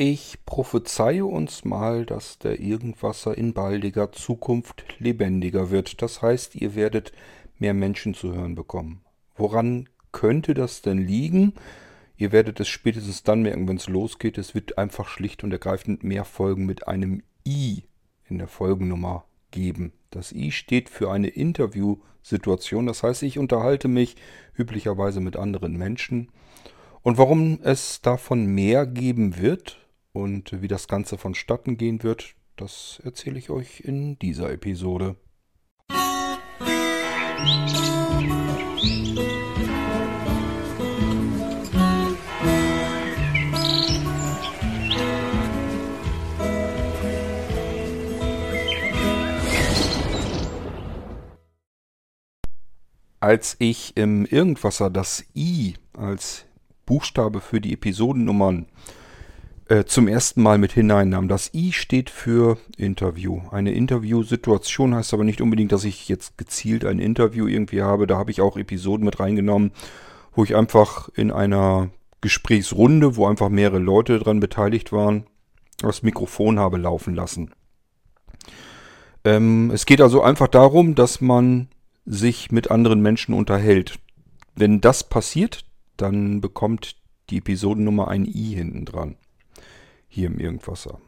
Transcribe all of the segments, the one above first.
Ich prophezeie uns mal, dass der Irgendwasser in baldiger Zukunft lebendiger wird. Das heißt, ihr werdet mehr Menschen zu hören bekommen. Woran könnte das denn liegen? Ihr werdet es spätestens dann merken, wenn es losgeht. Es wird einfach schlicht und ergreifend mehr Folgen mit einem I in der Folgennummer geben. Das I steht für eine Interviewsituation. Das heißt, ich unterhalte mich üblicherweise mit anderen Menschen. Und warum es davon mehr geben wird, und wie das Ganze vonstatten gehen wird, das erzähle ich euch in dieser Episode. Als ich im Irgendwasser das I als Buchstabe für die Episodennummern äh, zum ersten Mal mit hineinnahm. Das I steht für Interview. Eine Interviewsituation heißt aber nicht unbedingt, dass ich jetzt gezielt ein Interview irgendwie habe. Da habe ich auch Episoden mit reingenommen, wo ich einfach in einer Gesprächsrunde, wo einfach mehrere Leute dran beteiligt waren, das Mikrofon habe laufen lassen. Ähm, es geht also einfach darum, dass man sich mit anderen Menschen unterhält. Wenn das passiert, dann bekommt die Episodennummer ein I hinten dran hier im Irgendwasser.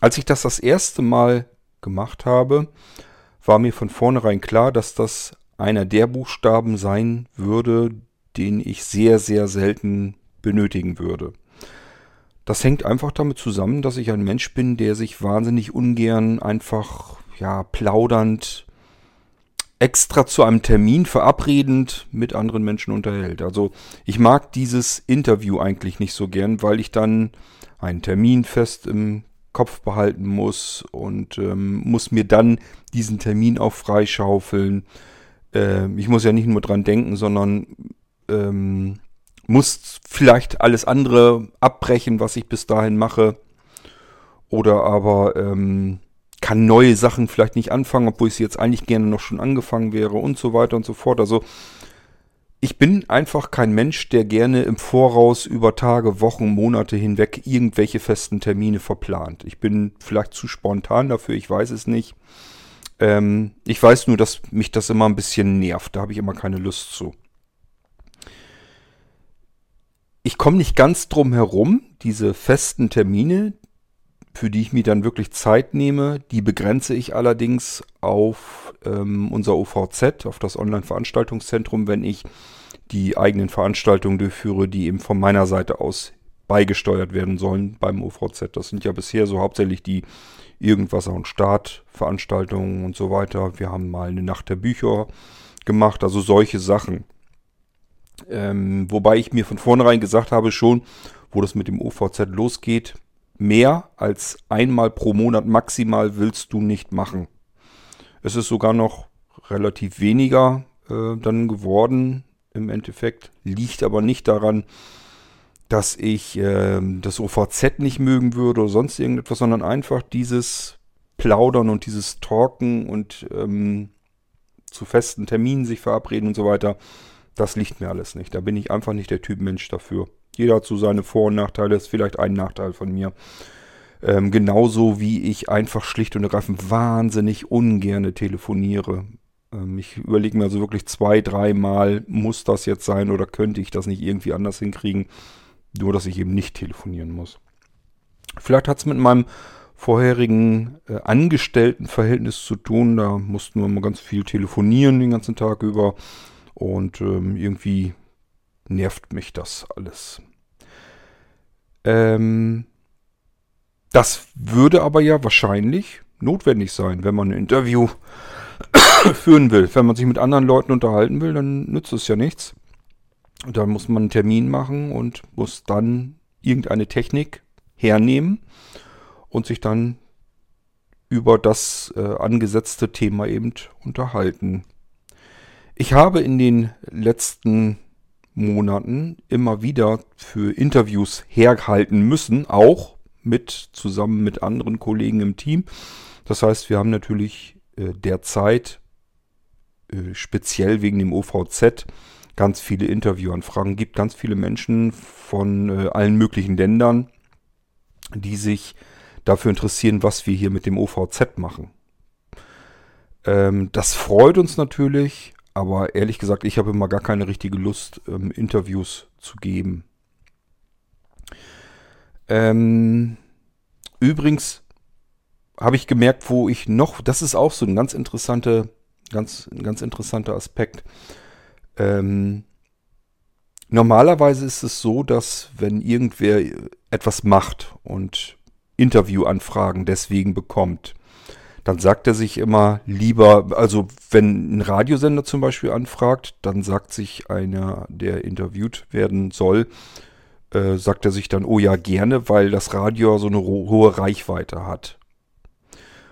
Als ich das das erste Mal gemacht habe, war mir von vornherein klar, dass das einer der Buchstaben sein würde, den ich sehr, sehr selten benötigen würde. Das hängt einfach damit zusammen, dass ich ein Mensch bin, der sich wahnsinnig ungern einfach, ja, plaudernd, extra zu einem Termin verabredend mit anderen Menschen unterhält. Also ich mag dieses Interview eigentlich nicht so gern, weil ich dann einen Termin fest im Kopf behalten muss und ähm, muss mir dann diesen Termin auch freischaufeln. Äh, ich muss ja nicht nur dran denken, sondern ähm, muss vielleicht alles andere abbrechen, was ich bis dahin mache. Oder aber ähm, kann neue Sachen vielleicht nicht anfangen, obwohl ich sie jetzt eigentlich gerne noch schon angefangen wäre und so weiter und so fort. Also ich bin einfach kein Mensch, der gerne im Voraus über Tage, Wochen, Monate hinweg irgendwelche festen Termine verplant. Ich bin vielleicht zu spontan dafür, ich weiß es nicht. Ähm, ich weiß nur, dass mich das immer ein bisschen nervt. Da habe ich immer keine Lust zu. Ich komme nicht ganz drum herum, diese festen Termine, für die ich mir dann wirklich Zeit nehme, die begrenze ich allerdings auf ähm, unser OVZ, auf das Online-Veranstaltungszentrum, wenn ich die eigenen Veranstaltungen durchführe, die eben von meiner Seite aus beigesteuert werden sollen beim OVZ. Das sind ja bisher so hauptsächlich die Irgendwasser- und Startveranstaltungen und so weiter. Wir haben mal eine Nacht der Bücher gemacht, also solche Sachen. Ähm, wobei ich mir von vornherein gesagt habe, schon, wo das mit dem OVZ losgeht, mehr als einmal pro Monat maximal willst du nicht machen. Es ist sogar noch relativ weniger äh, dann geworden im Endeffekt. Liegt aber nicht daran, dass ich äh, das OVZ nicht mögen würde oder sonst irgendetwas, sondern einfach dieses Plaudern und dieses Talken und ähm, zu festen Terminen sich verabreden und so weiter. Das liegt mir alles nicht. Da bin ich einfach nicht der Typ Mensch dafür. Jeder hat so seine Vor- und Nachteile. Das ist vielleicht ein Nachteil von mir. Ähm, genauso wie ich einfach schlicht und ergreifend wahnsinnig ungerne telefoniere. Ähm, ich überlege mir also wirklich zwei, dreimal, muss das jetzt sein oder könnte ich das nicht irgendwie anders hinkriegen, nur dass ich eben nicht telefonieren muss. Vielleicht hat es mit meinem vorherigen äh, Angestelltenverhältnis zu tun. Da mussten wir mal ganz viel telefonieren den ganzen Tag über. Und ähm, irgendwie nervt mich das alles. Ähm, das würde aber ja wahrscheinlich notwendig sein, wenn man ein Interview führen will. Wenn man sich mit anderen Leuten unterhalten will, dann nützt es ja nichts. Da muss man einen Termin machen und muss dann irgendeine Technik hernehmen und sich dann über das äh, angesetzte Thema eben unterhalten. Ich habe in den letzten Monaten immer wieder für Interviews herhalten müssen, auch mit zusammen mit anderen Kollegen im Team. Das heißt, wir haben natürlich äh, derzeit äh, speziell wegen dem OVZ ganz viele Interviewanfragen gibt, ganz viele Menschen von äh, allen möglichen Ländern, die sich dafür interessieren, was wir hier mit dem OVZ machen. Ähm, das freut uns natürlich, aber ehrlich gesagt, ich habe immer gar keine richtige Lust, ähm, Interviews zu geben. Ähm, übrigens habe ich gemerkt, wo ich noch, das ist auch so ein ganz interessante, ganz, ein ganz interessanter Aspekt. Ähm, normalerweise ist es so, dass wenn irgendwer etwas macht und Interviewanfragen deswegen bekommt, dann sagt er sich immer lieber, also wenn ein Radiosender zum Beispiel anfragt, dann sagt sich einer, der interviewt werden soll, äh, sagt er sich dann, oh ja, gerne, weil das Radio so eine hohe Reichweite hat.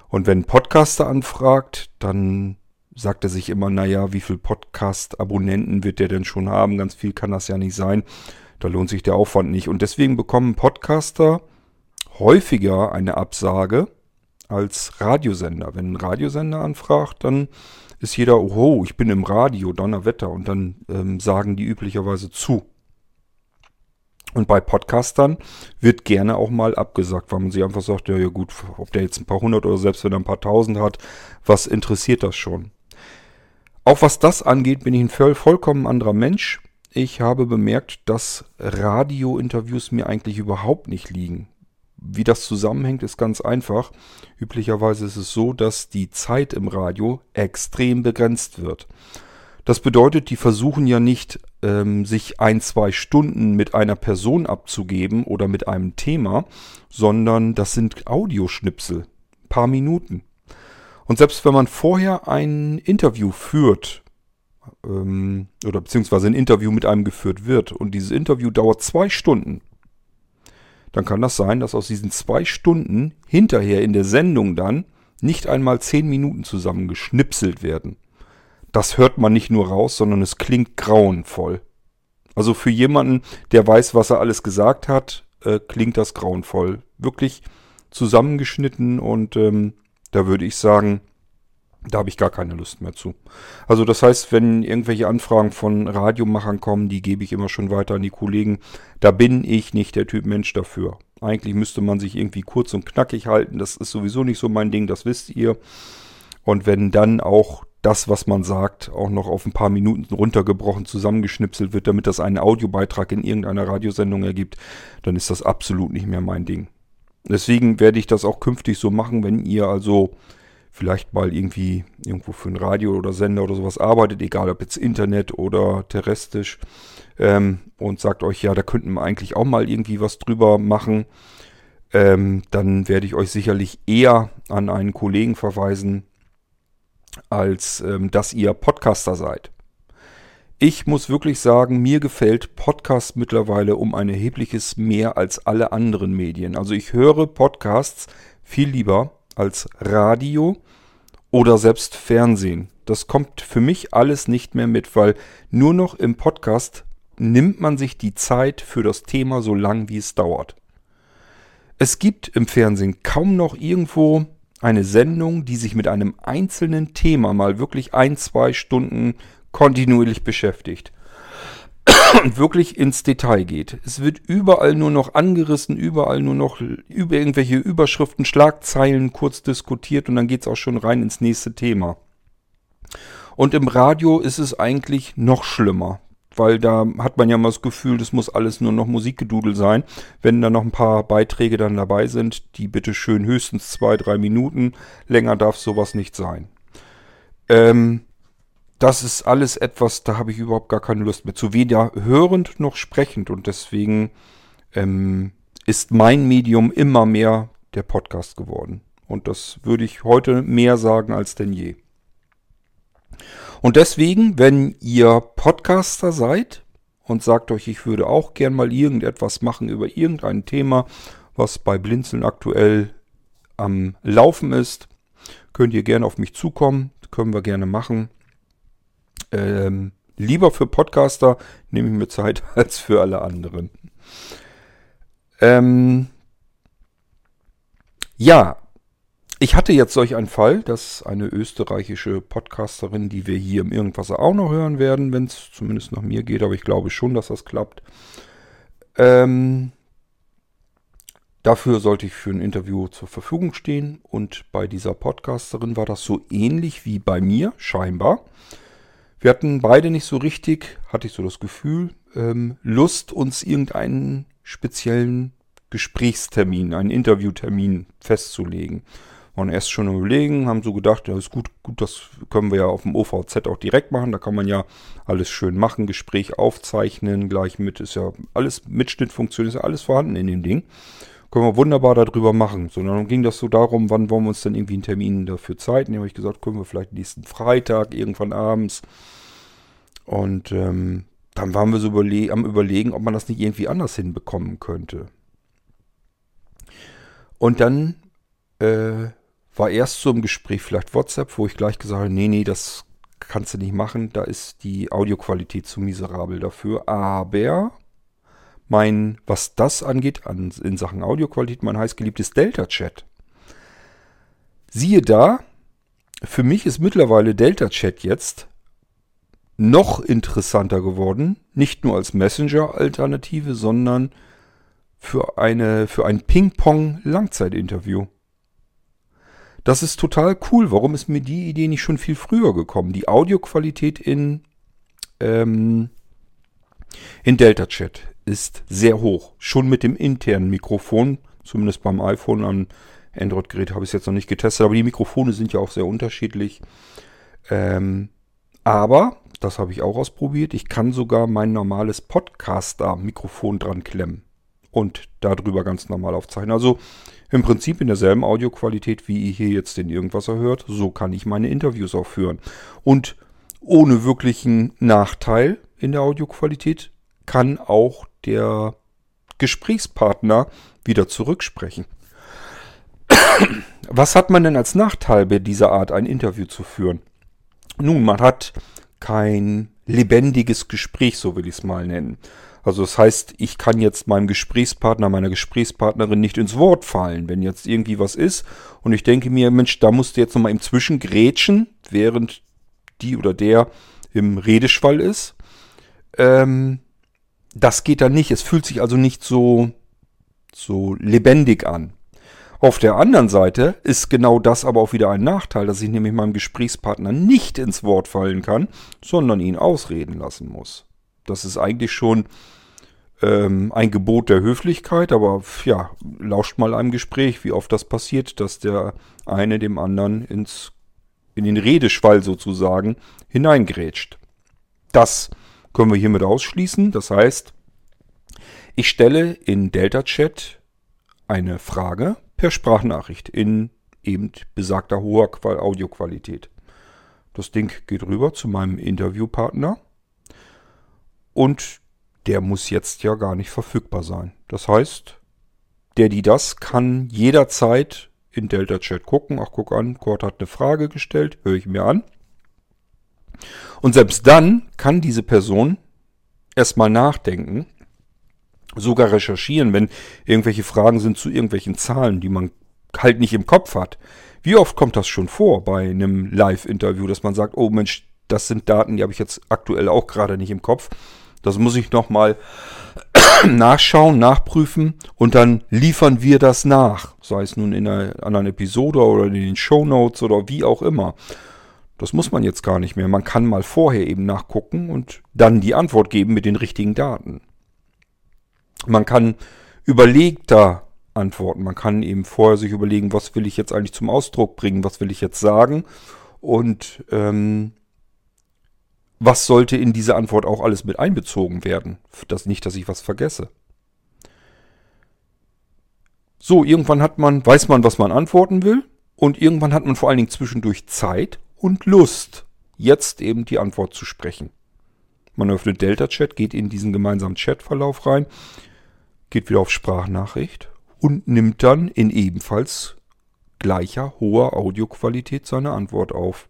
Und wenn ein Podcaster anfragt, dann sagt er sich immer, naja, wie viel Podcast-Abonnenten wird der denn schon haben? Ganz viel kann das ja nicht sein. Da lohnt sich der Aufwand nicht. Und deswegen bekommen Podcaster häufiger eine Absage als Radiosender. Wenn ein Radiosender anfragt, dann ist jeder, oh, ich bin im Radio, Donnerwetter. Und dann ähm, sagen die üblicherweise zu. Und bei Podcastern wird gerne auch mal abgesagt, weil man sich einfach sagt, ja, ja gut, ob der jetzt ein paar hundert oder selbst wenn er ein paar tausend hat, was interessiert das schon? Auch was das angeht, bin ich ein voll, vollkommen anderer Mensch. Ich habe bemerkt, dass Radiointerviews mir eigentlich überhaupt nicht liegen. Wie das zusammenhängt, ist ganz einfach. Üblicherweise ist es so, dass die Zeit im Radio extrem begrenzt wird. Das bedeutet, die versuchen ja nicht, ähm, sich ein, zwei Stunden mit einer Person abzugeben oder mit einem Thema, sondern das sind Audioschnipsel, paar Minuten. Und selbst wenn man vorher ein Interview führt, ähm, oder beziehungsweise ein Interview mit einem geführt wird und dieses Interview dauert zwei Stunden, dann kann das sein, dass aus diesen zwei Stunden hinterher in der Sendung dann nicht einmal zehn Minuten zusammengeschnipselt werden. Das hört man nicht nur raus, sondern es klingt grauenvoll. Also für jemanden, der weiß, was er alles gesagt hat, äh, klingt das grauenvoll. Wirklich zusammengeschnitten und ähm, da würde ich sagen, da habe ich gar keine Lust mehr zu. Also das heißt, wenn irgendwelche Anfragen von Radiomachern kommen, die gebe ich immer schon weiter an die Kollegen. Da bin ich nicht der Typ Mensch dafür. Eigentlich müsste man sich irgendwie kurz und knackig halten. Das ist sowieso nicht so mein Ding, das wisst ihr. Und wenn dann auch das, was man sagt, auch noch auf ein paar Minuten runtergebrochen zusammengeschnipselt wird, damit das einen Audiobeitrag in irgendeiner Radiosendung ergibt, dann ist das absolut nicht mehr mein Ding. Deswegen werde ich das auch künftig so machen, wenn ihr also vielleicht mal irgendwie irgendwo für ein Radio oder Sender oder sowas arbeitet, egal ob jetzt Internet oder terrestrisch, ähm, und sagt euch, ja, da könnten wir eigentlich auch mal irgendwie was drüber machen, ähm, dann werde ich euch sicherlich eher an einen Kollegen verweisen, als ähm, dass ihr Podcaster seid. Ich muss wirklich sagen, mir gefällt Podcast mittlerweile um ein erhebliches mehr als alle anderen Medien. Also ich höre Podcasts viel lieber als Radio oder selbst Fernsehen. Das kommt für mich alles nicht mehr mit, weil nur noch im Podcast nimmt man sich die Zeit für das Thema so lang, wie es dauert. Es gibt im Fernsehen kaum noch irgendwo eine Sendung, die sich mit einem einzelnen Thema mal wirklich ein, zwei Stunden kontinuierlich beschäftigt wirklich ins Detail geht. Es wird überall nur noch angerissen, überall nur noch über irgendwelche Überschriften, Schlagzeilen kurz diskutiert und dann geht es auch schon rein ins nächste Thema. Und im Radio ist es eigentlich noch schlimmer, weil da hat man ja mal das Gefühl, das muss alles nur noch Musikgedudel sein. Wenn da noch ein paar Beiträge dann dabei sind, die bitte schön höchstens zwei, drei Minuten, länger darf sowas nicht sein. Ähm, das ist alles etwas, da habe ich überhaupt gar keine Lust mehr zu. Weder hörend noch sprechend. Und deswegen ähm, ist mein Medium immer mehr der Podcast geworden. Und das würde ich heute mehr sagen als denn je. Und deswegen, wenn ihr Podcaster seid und sagt euch, ich würde auch gern mal irgendetwas machen über irgendein Thema, was bei Blinzeln aktuell am Laufen ist, könnt ihr gerne auf mich zukommen. Können wir gerne machen. Ähm, lieber für Podcaster nehme ich mir Zeit als für alle anderen. Ähm, ja, ich hatte jetzt solch einen Fall, dass eine österreichische Podcasterin, die wir hier im Irgendwasser auch noch hören werden, wenn es zumindest nach mir geht, aber ich glaube schon, dass das klappt, ähm, Dafür sollte ich für ein Interview zur Verfügung stehen und bei dieser Podcasterin war das so ähnlich wie bei mir, scheinbar. Wir hatten beide nicht so richtig, hatte ich so das Gefühl, ähm, Lust, uns irgendeinen speziellen Gesprächstermin, einen Interviewtermin festzulegen. Waren erst schon überlegen, haben so gedacht, ja ist gut, gut, das können wir ja auf dem OVZ auch direkt machen. Da kann man ja alles schön machen, Gespräch aufzeichnen, gleich mit, ist ja alles, Mitschnittfunktion ist ja alles vorhanden in dem Ding. Können wir wunderbar darüber machen. So, dann ging das so darum, wann wollen wir uns denn irgendwie einen Termin dafür Zeit nehmen. habe ich gesagt, können wir vielleicht nächsten Freitag, irgendwann abends. Und ähm, dann waren wir so überle am überlegen, ob man das nicht irgendwie anders hinbekommen könnte. Und dann äh, war erst so im Gespräch vielleicht WhatsApp, wo ich gleich gesagt habe, nee, nee, das kannst du nicht machen, da ist die Audioqualität zu miserabel dafür. Aber mein, was das angeht, an, in Sachen Audioqualität, mein heißgeliebtes Delta-Chat. Siehe da, für mich ist mittlerweile Delta-Chat jetzt noch interessanter geworden. Nicht nur als Messenger-Alternative, sondern für, eine, für ein Ping-Pong-Langzeitinterview. Das ist total cool. Warum ist mir die Idee nicht schon viel früher gekommen? Die Audioqualität in, ähm, in Delta Chat ist sehr hoch. Schon mit dem internen Mikrofon, zumindest beim iPhone, am Android-Gerät habe ich es jetzt noch nicht getestet, aber die Mikrofone sind ja auch sehr unterschiedlich. Ähm, aber, das habe ich auch ausprobiert, ich kann sogar mein normales Podcaster-Mikrofon dran klemmen und darüber ganz normal aufzeichnen. Also im Prinzip in derselben Audioqualität, wie ihr hier jetzt den Irgendwasser hört, so kann ich meine Interviews auch führen. Und ohne wirklichen Nachteil in der Audioqualität kann auch der Gesprächspartner wieder zurücksprechen. Was hat man denn als Nachteil bei dieser Art, ein Interview zu führen? Nun, man hat kein lebendiges Gespräch, so will ich es mal nennen. Also das heißt, ich kann jetzt meinem Gesprächspartner, meiner Gesprächspartnerin nicht ins Wort fallen, wenn jetzt irgendwie was ist und ich denke mir, Mensch, da musst du jetzt nochmal im Zwischen grätschen, während die oder der im Redeschwall ist. Ähm, das geht dann nicht. Es fühlt sich also nicht so, so lebendig an. Auf der anderen Seite ist genau das aber auch wieder ein Nachteil, dass ich nämlich meinem Gesprächspartner nicht ins Wort fallen kann, sondern ihn ausreden lassen muss. Das ist eigentlich schon ähm, ein Gebot der Höflichkeit, aber ja, lauscht mal einem Gespräch, wie oft das passiert, dass der eine dem anderen ins, in den Redeschwall sozusagen hineingrätscht. Das können wir hiermit ausschließen. Das heißt, ich stelle in Delta Chat eine Frage per Sprachnachricht in eben besagter hoher Audioqualität. Das Ding geht rüber zu meinem Interviewpartner und der muss jetzt ja gar nicht verfügbar sein. Das heißt, der, die das, kann jederzeit in Delta Chat gucken. Ach, guck an, Kurt hat eine Frage gestellt, höre ich mir an. Und selbst dann kann diese Person erstmal nachdenken, sogar recherchieren, wenn irgendwelche Fragen sind zu irgendwelchen Zahlen, die man halt nicht im Kopf hat. Wie oft kommt das schon vor bei einem Live-Interview, dass man sagt, oh Mensch, das sind Daten, die habe ich jetzt aktuell auch gerade nicht im Kopf. Das muss ich nochmal nachschauen, nachprüfen und dann liefern wir das nach. Sei es nun in einer anderen Episode oder in den Show Notes oder wie auch immer. Das muss man jetzt gar nicht mehr. Man kann mal vorher eben nachgucken und dann die Antwort geben mit den richtigen Daten. Man kann überlegter antworten. Man kann eben vorher sich überlegen, was will ich jetzt eigentlich zum Ausdruck bringen, was will ich jetzt sagen und ähm, was sollte in diese Antwort auch alles mit einbezogen werden? Das nicht, dass ich was vergesse. So, irgendwann hat man, weiß man, was man antworten will. Und irgendwann hat man vor allen Dingen zwischendurch Zeit und Lust, jetzt eben die Antwort zu sprechen. Man öffnet Delta Chat, geht in diesen gemeinsamen Chatverlauf rein, geht wieder auf Sprachnachricht und nimmt dann in ebenfalls gleicher hoher Audioqualität seine Antwort auf.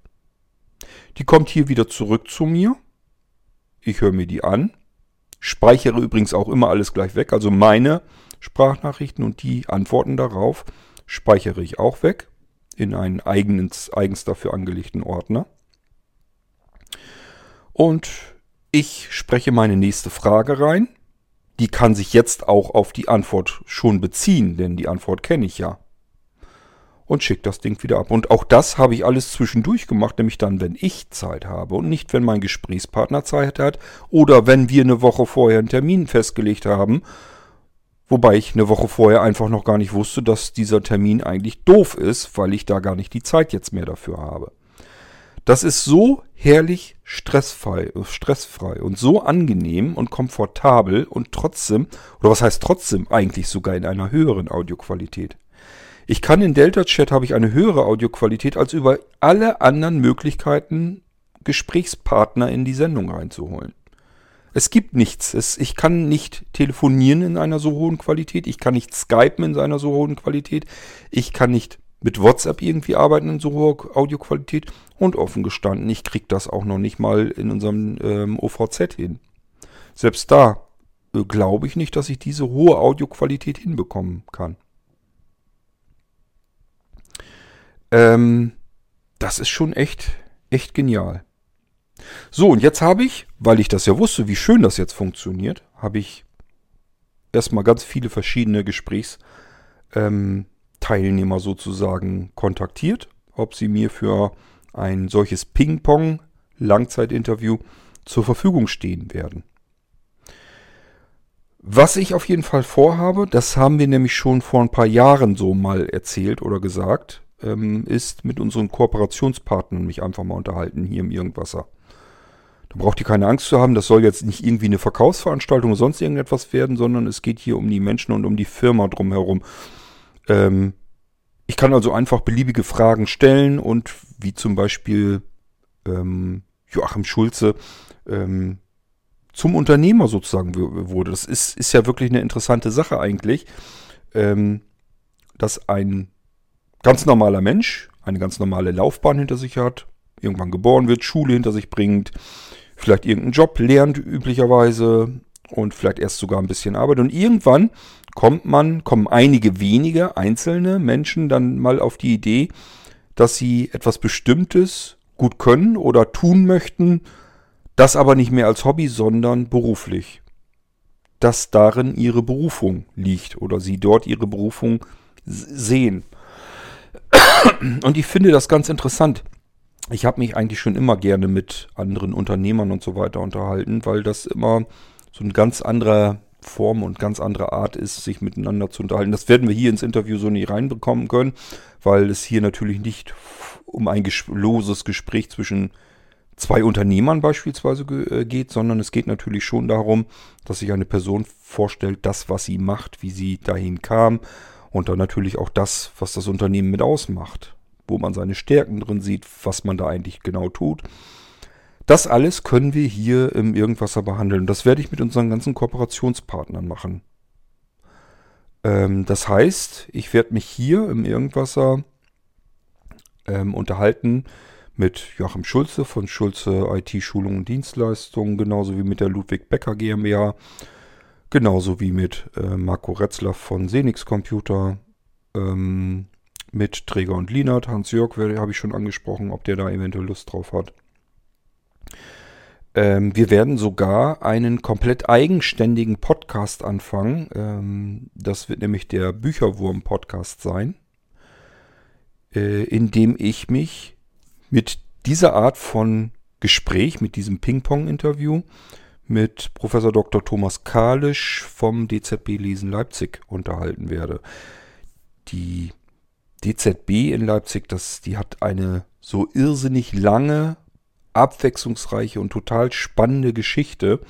Die kommt hier wieder zurück zu mir. Ich höre mir die an. Speichere übrigens auch immer alles gleich weg. Also meine Sprachnachrichten und die Antworten darauf speichere ich auch weg in einen eigens, eigens dafür angelegten Ordner. Und ich spreche meine nächste Frage rein. Die kann sich jetzt auch auf die Antwort schon beziehen, denn die Antwort kenne ich ja. Und schickt das Ding wieder ab. Und auch das habe ich alles zwischendurch gemacht, nämlich dann, wenn ich Zeit habe und nicht, wenn mein Gesprächspartner Zeit hat oder wenn wir eine Woche vorher einen Termin festgelegt haben, wobei ich eine Woche vorher einfach noch gar nicht wusste, dass dieser Termin eigentlich doof ist, weil ich da gar nicht die Zeit jetzt mehr dafür habe. Das ist so herrlich stressfrei, stressfrei und so angenehm und komfortabel und trotzdem, oder was heißt trotzdem, eigentlich sogar in einer höheren Audioqualität. Ich kann in Delta Chat habe ich eine höhere Audioqualität als über alle anderen Möglichkeiten Gesprächspartner in die Sendung reinzuholen. Es gibt nichts. Es, ich kann nicht telefonieren in einer so hohen Qualität. Ich kann nicht skypen in einer so hohen Qualität. Ich kann nicht mit WhatsApp irgendwie arbeiten in so hoher Audioqualität. Und offen gestanden, ich kriege das auch noch nicht mal in unserem ähm, OVZ hin. Selbst da äh, glaube ich nicht, dass ich diese hohe Audioqualität hinbekommen kann. Ähm, das ist schon echt, echt genial. So, und jetzt habe ich, weil ich das ja wusste, wie schön das jetzt funktioniert, habe ich erstmal ganz viele verschiedene Gesprächsteilnehmer ähm, sozusagen kontaktiert, ob sie mir für ein solches Ping-Pong-Langzeitinterview zur Verfügung stehen werden. Was ich auf jeden Fall vorhabe, das haben wir nämlich schon vor ein paar Jahren so mal erzählt oder gesagt, ähm, ist mit unseren Kooperationspartnern mich einfach mal unterhalten hier im Irgendwasser. Da braucht ihr keine Angst zu haben, das soll jetzt nicht irgendwie eine Verkaufsveranstaltung oder sonst irgendetwas werden, sondern es geht hier um die Menschen und um die Firma drumherum. Ähm, ich kann also einfach beliebige Fragen stellen und wie zum Beispiel ähm, Joachim Schulze ähm, zum Unternehmer sozusagen wurde. Das ist, ist ja wirklich eine interessante Sache eigentlich, ähm, dass ein ganz normaler Mensch eine ganz normale Laufbahn hinter sich hat, irgendwann geboren wird, Schule hinter sich bringt, vielleicht irgendeinen Job lernt üblicherweise und vielleicht erst sogar ein bisschen arbeitet und irgendwann kommt man, kommen einige wenige einzelne Menschen dann mal auf die Idee, dass sie etwas Bestimmtes gut können oder tun möchten, das aber nicht mehr als Hobby, sondern beruflich. Dass darin ihre Berufung liegt oder sie dort ihre Berufung sehen. Und ich finde das ganz interessant. Ich habe mich eigentlich schon immer gerne mit anderen Unternehmern und so weiter unterhalten, weil das immer so ein ganz anderer Form und ganz andere Art ist, sich miteinander zu unterhalten. Das werden wir hier ins Interview so nicht reinbekommen können, weil es hier natürlich nicht um ein ges loses Gespräch zwischen zwei Unternehmern beispielsweise äh, geht, sondern es geht natürlich schon darum, dass sich eine Person vorstellt, das, was sie macht, wie sie dahin kam und dann natürlich auch das, was das Unternehmen mit ausmacht, wo man seine Stärken drin sieht, was man da eigentlich genau tut das alles können wir hier im Irgendwasser behandeln. Das werde ich mit unseren ganzen Kooperationspartnern machen. Ähm, das heißt, ich werde mich hier im Irgendwasser ähm, unterhalten mit Joachim Schulze von Schulze IT Schulung und Dienstleistungen, genauso wie mit der Ludwig Becker GmbH, genauso wie mit äh, Marco Retzler von Senix Computer, ähm, mit Träger und Linert, Hans-Jörg habe ich schon angesprochen, ob der da eventuell Lust drauf hat. Ähm, wir werden sogar einen komplett eigenständigen Podcast anfangen. Ähm, das wird nämlich der Bücherwurm-Podcast sein, äh, in dem ich mich mit dieser Art von Gespräch, mit diesem Ping-Pong-Interview mit Professor Dr. Thomas Kalisch vom DZB Lesen Leipzig unterhalten werde. Die DZB in Leipzig, das, die hat eine so irrsinnig lange abwechslungsreiche und total spannende Geschichte.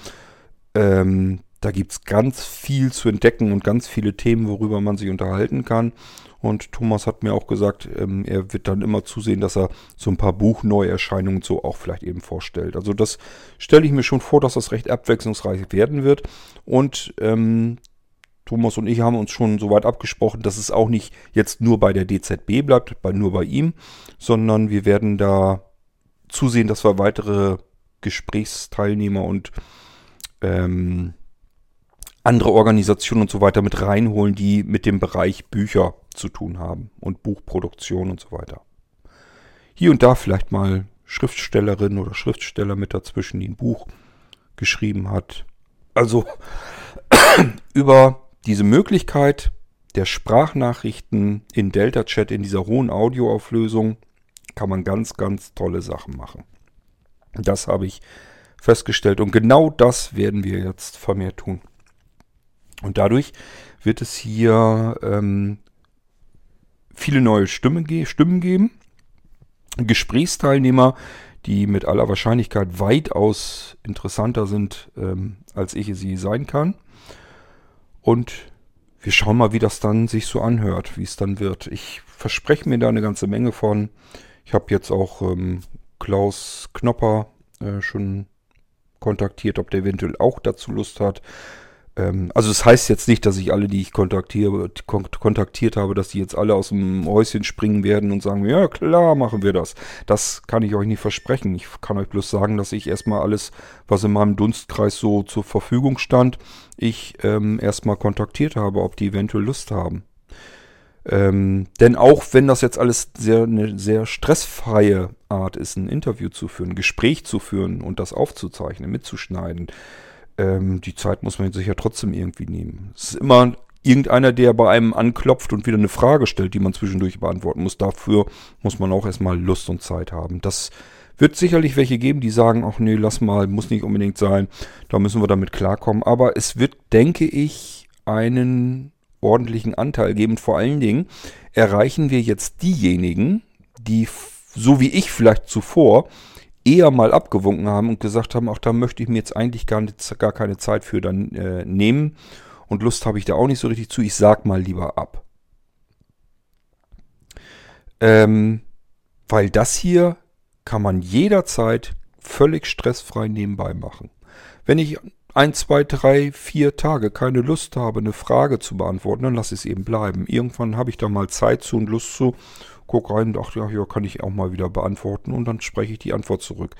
Ähm, da gibt es ganz viel zu entdecken und ganz viele Themen, worüber man sich unterhalten kann. Und Thomas hat mir auch gesagt, ähm, er wird dann immer zusehen, dass er so ein paar Buchneuerscheinungen so auch vielleicht eben vorstellt. Also das stelle ich mir schon vor, dass das recht abwechslungsreich werden wird. Und ähm, Thomas und ich haben uns schon so weit abgesprochen, dass es auch nicht jetzt nur bei der DZB bleibt, bei, nur bei ihm, sondern wir werden da zusehen, dass wir weitere Gesprächsteilnehmer und ähm, andere Organisationen und so weiter mit reinholen, die mit dem Bereich Bücher zu tun haben und Buchproduktion und so weiter. Hier und da vielleicht mal Schriftstellerin oder Schriftsteller mit dazwischen, die ein Buch geschrieben hat. Also über diese Möglichkeit der Sprachnachrichten in Delta Chat in dieser hohen Audioauflösung kann man ganz, ganz tolle Sachen machen. Das habe ich festgestellt und genau das werden wir jetzt vermehrt tun. Und dadurch wird es hier ähm, viele neue Stimmen, Stimmen geben. Gesprächsteilnehmer, die mit aller Wahrscheinlichkeit weitaus interessanter sind, ähm, als ich sie sein kann. Und wir schauen mal, wie das dann sich so anhört, wie es dann wird. Ich verspreche mir da eine ganze Menge von. Ich habe jetzt auch ähm, Klaus Knopper äh, schon kontaktiert, ob der eventuell auch dazu Lust hat. Ähm, also das heißt jetzt nicht, dass ich alle, die ich kontaktiere, kontaktiert habe, dass die jetzt alle aus dem Häuschen springen werden und sagen, ja klar, machen wir das. Das kann ich euch nicht versprechen. Ich kann euch bloß sagen, dass ich erstmal alles, was in meinem Dunstkreis so zur Verfügung stand, ich ähm, erstmal kontaktiert habe, ob die eventuell Lust haben. Ähm, denn auch wenn das jetzt alles sehr, eine sehr stressfreie Art ist, ein Interview zu führen, ein Gespräch zu führen und das aufzuzeichnen, mitzuschneiden, ähm, die Zeit muss man sich ja trotzdem irgendwie nehmen. Es ist immer irgendeiner, der bei einem anklopft und wieder eine Frage stellt, die man zwischendurch beantworten muss. Dafür muss man auch erstmal Lust und Zeit haben. Das wird sicherlich welche geben, die sagen, ach nee, lass mal, muss nicht unbedingt sein, da müssen wir damit klarkommen. Aber es wird, denke ich, einen ordentlichen Anteil geben. Vor allen Dingen erreichen wir jetzt diejenigen, die, so wie ich vielleicht zuvor, eher mal abgewunken haben und gesagt haben, auch da möchte ich mir jetzt eigentlich gar, nicht, gar keine Zeit für dann äh, nehmen und Lust habe ich da auch nicht so richtig zu. Ich sag mal lieber ab. Ähm, weil das hier kann man jederzeit völlig stressfrei nebenbei machen. Wenn ich ein, zwei, drei, vier Tage keine Lust habe, eine Frage zu beantworten, dann lasse ich es eben bleiben. Irgendwann habe ich da mal Zeit zu und Lust zu guck rein und dachte, ja, ja, kann ich auch mal wieder beantworten und dann spreche ich die Antwort zurück.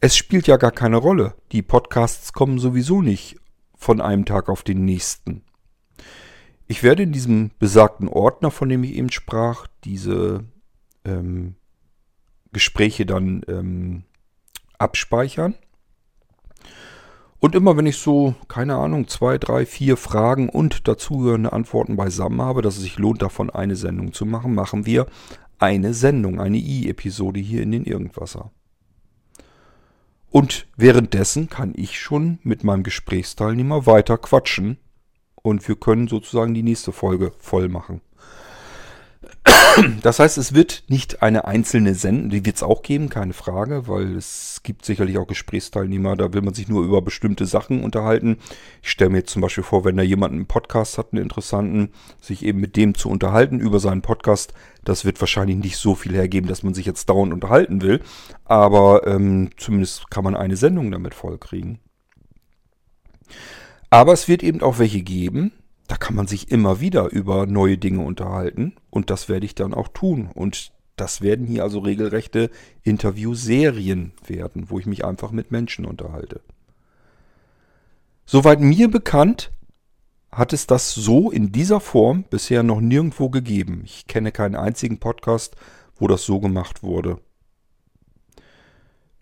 Es spielt ja gar keine Rolle. Die Podcasts kommen sowieso nicht von einem Tag auf den nächsten. Ich werde in diesem besagten Ordner, von dem ich eben sprach, diese ähm, Gespräche dann ähm, abspeichern. Und immer wenn ich so, keine Ahnung, zwei, drei, vier Fragen und dazugehörende Antworten beisammen habe, dass es sich lohnt, davon eine Sendung zu machen, machen wir eine Sendung, eine I-Episode hier in den Irgendwasser. Und währenddessen kann ich schon mit meinem Gesprächsteilnehmer weiter quatschen und wir können sozusagen die nächste Folge voll machen. Das heißt, es wird nicht eine einzelne Sendung, die wird es auch geben, keine Frage, weil es gibt sicherlich auch Gesprächsteilnehmer, da will man sich nur über bestimmte Sachen unterhalten. Ich stelle mir jetzt zum Beispiel vor, wenn da jemand einen Podcast hat, einen interessanten, sich eben mit dem zu unterhalten über seinen Podcast, das wird wahrscheinlich nicht so viel hergeben, dass man sich jetzt dauernd unterhalten will, aber ähm, zumindest kann man eine Sendung damit vollkriegen. Aber es wird eben auch welche geben, da kann man sich immer wieder über neue Dinge unterhalten und das werde ich dann auch tun. Und das werden hier also regelrechte Interviewserien werden, wo ich mich einfach mit Menschen unterhalte. Soweit mir bekannt, hat es das so in dieser Form bisher noch nirgendwo gegeben. Ich kenne keinen einzigen Podcast, wo das so gemacht wurde.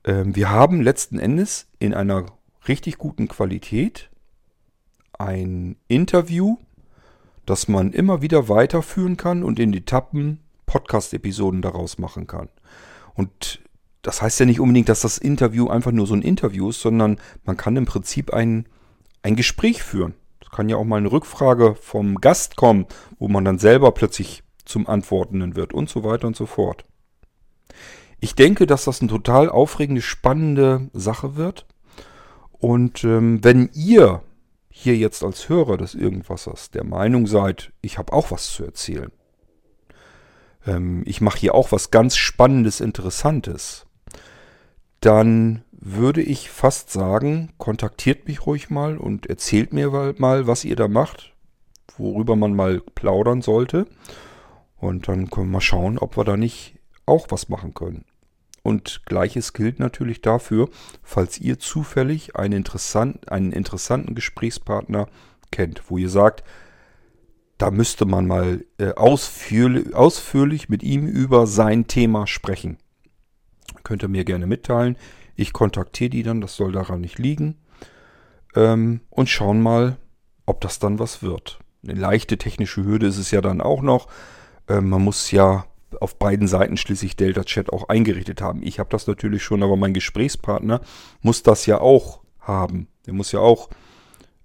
Ähm, wir haben letzten Endes in einer richtig guten Qualität ein Interview, das man immer wieder weiterführen kann und in Etappen Podcast-Episoden daraus machen kann. Und das heißt ja nicht unbedingt, dass das Interview einfach nur so ein Interview ist, sondern man kann im Prinzip ein, ein Gespräch führen. Es kann ja auch mal eine Rückfrage vom Gast kommen, wo man dann selber plötzlich zum Antwortenden wird und so weiter und so fort. Ich denke, dass das eine total aufregende, spannende Sache wird. Und ähm, wenn ihr hier jetzt als Hörer des Irgendwassers der Meinung seid, ich habe auch was zu erzählen, ähm, ich mache hier auch was ganz Spannendes, Interessantes, dann würde ich fast sagen, kontaktiert mich ruhig mal und erzählt mir mal, was ihr da macht, worüber man mal plaudern sollte. Und dann können wir schauen, ob wir da nicht auch was machen können. Und gleiches gilt natürlich dafür, falls ihr zufällig einen, interessant, einen interessanten Gesprächspartner kennt, wo ihr sagt, da müsste man mal äh, ausführlich, ausführlich mit ihm über sein Thema sprechen. Könnt ihr mir gerne mitteilen. Ich kontaktiere die dann, das soll daran nicht liegen. ähm, und schauen mal, ob das dann was wird. Eine leichte technische Hürde ist es ja dann auch noch. Ähm, man muss ja auf beiden Seiten schließlich Delta Chat auch eingerichtet haben. Ich habe das natürlich schon, aber mein Gesprächspartner muss das ja auch haben. Der muss ja auch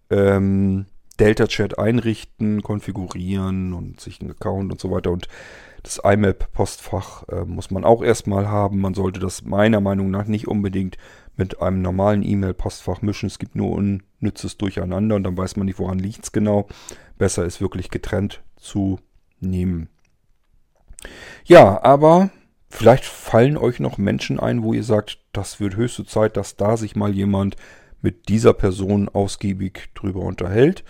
ähm, Delta Chat einrichten, konfigurieren und sich einen Account und so weiter. Und das IMAP-Postfach äh, muss man auch erstmal haben. Man sollte das meiner Meinung nach nicht unbedingt mit einem normalen E-Mail-Postfach mischen. Es gibt nur unnützes Durcheinander und dann weiß man nicht, woran liegt es genau. Besser ist wirklich getrennt zu nehmen. Ja, aber vielleicht fallen euch noch Menschen ein, wo ihr sagt, das wird höchste Zeit, dass da sich mal jemand mit dieser Person ausgiebig drüber unterhält.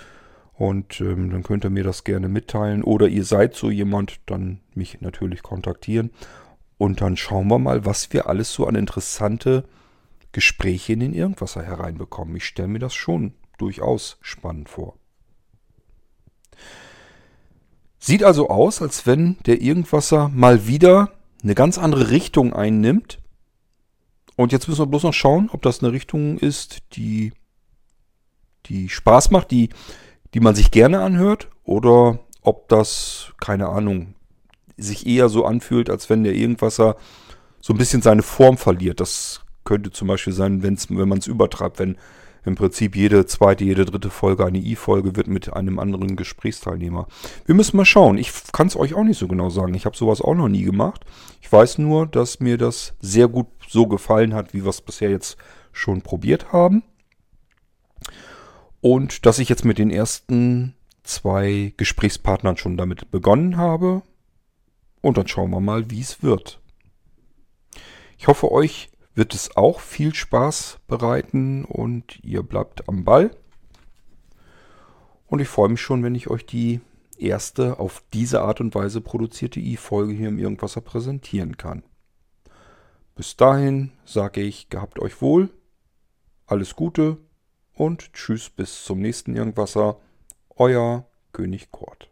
Und ähm, dann könnt ihr mir das gerne mitteilen. Oder ihr seid so jemand, dann mich natürlich kontaktieren. Und dann schauen wir mal, was wir alles so an interessante Gespräche in den Irgendwasser hereinbekommen. Ich stelle mir das schon durchaus spannend vor. Sieht also aus, als wenn der Irgendwasser mal wieder eine ganz andere Richtung einnimmt. Und jetzt müssen wir bloß noch schauen, ob das eine Richtung ist, die, die Spaß macht, die, die man sich gerne anhört, oder ob das, keine Ahnung, sich eher so anfühlt, als wenn der Irgendwasser so ein bisschen seine Form verliert. Das könnte zum Beispiel sein, wenn's, wenn man es übertreibt, wenn im Prinzip jede zweite, jede dritte Folge eine I-Folge wird mit einem anderen Gesprächsteilnehmer. Wir müssen mal schauen. Ich kann es euch auch nicht so genau sagen. Ich habe sowas auch noch nie gemacht. Ich weiß nur, dass mir das sehr gut so gefallen hat, wie wir es bisher jetzt schon probiert haben. Und dass ich jetzt mit den ersten zwei Gesprächspartnern schon damit begonnen habe. Und dann schauen wir mal, wie es wird. Ich hoffe, euch wird es auch viel Spaß bereiten und ihr bleibt am Ball. Und ich freue mich schon, wenn ich euch die erste auf diese Art und Weise produzierte i-Folge hier im Irgendwasser präsentieren kann. Bis dahin sage ich, gehabt euch wohl, alles Gute und tschüss bis zum nächsten Irgendwasser. Euer König Kurt.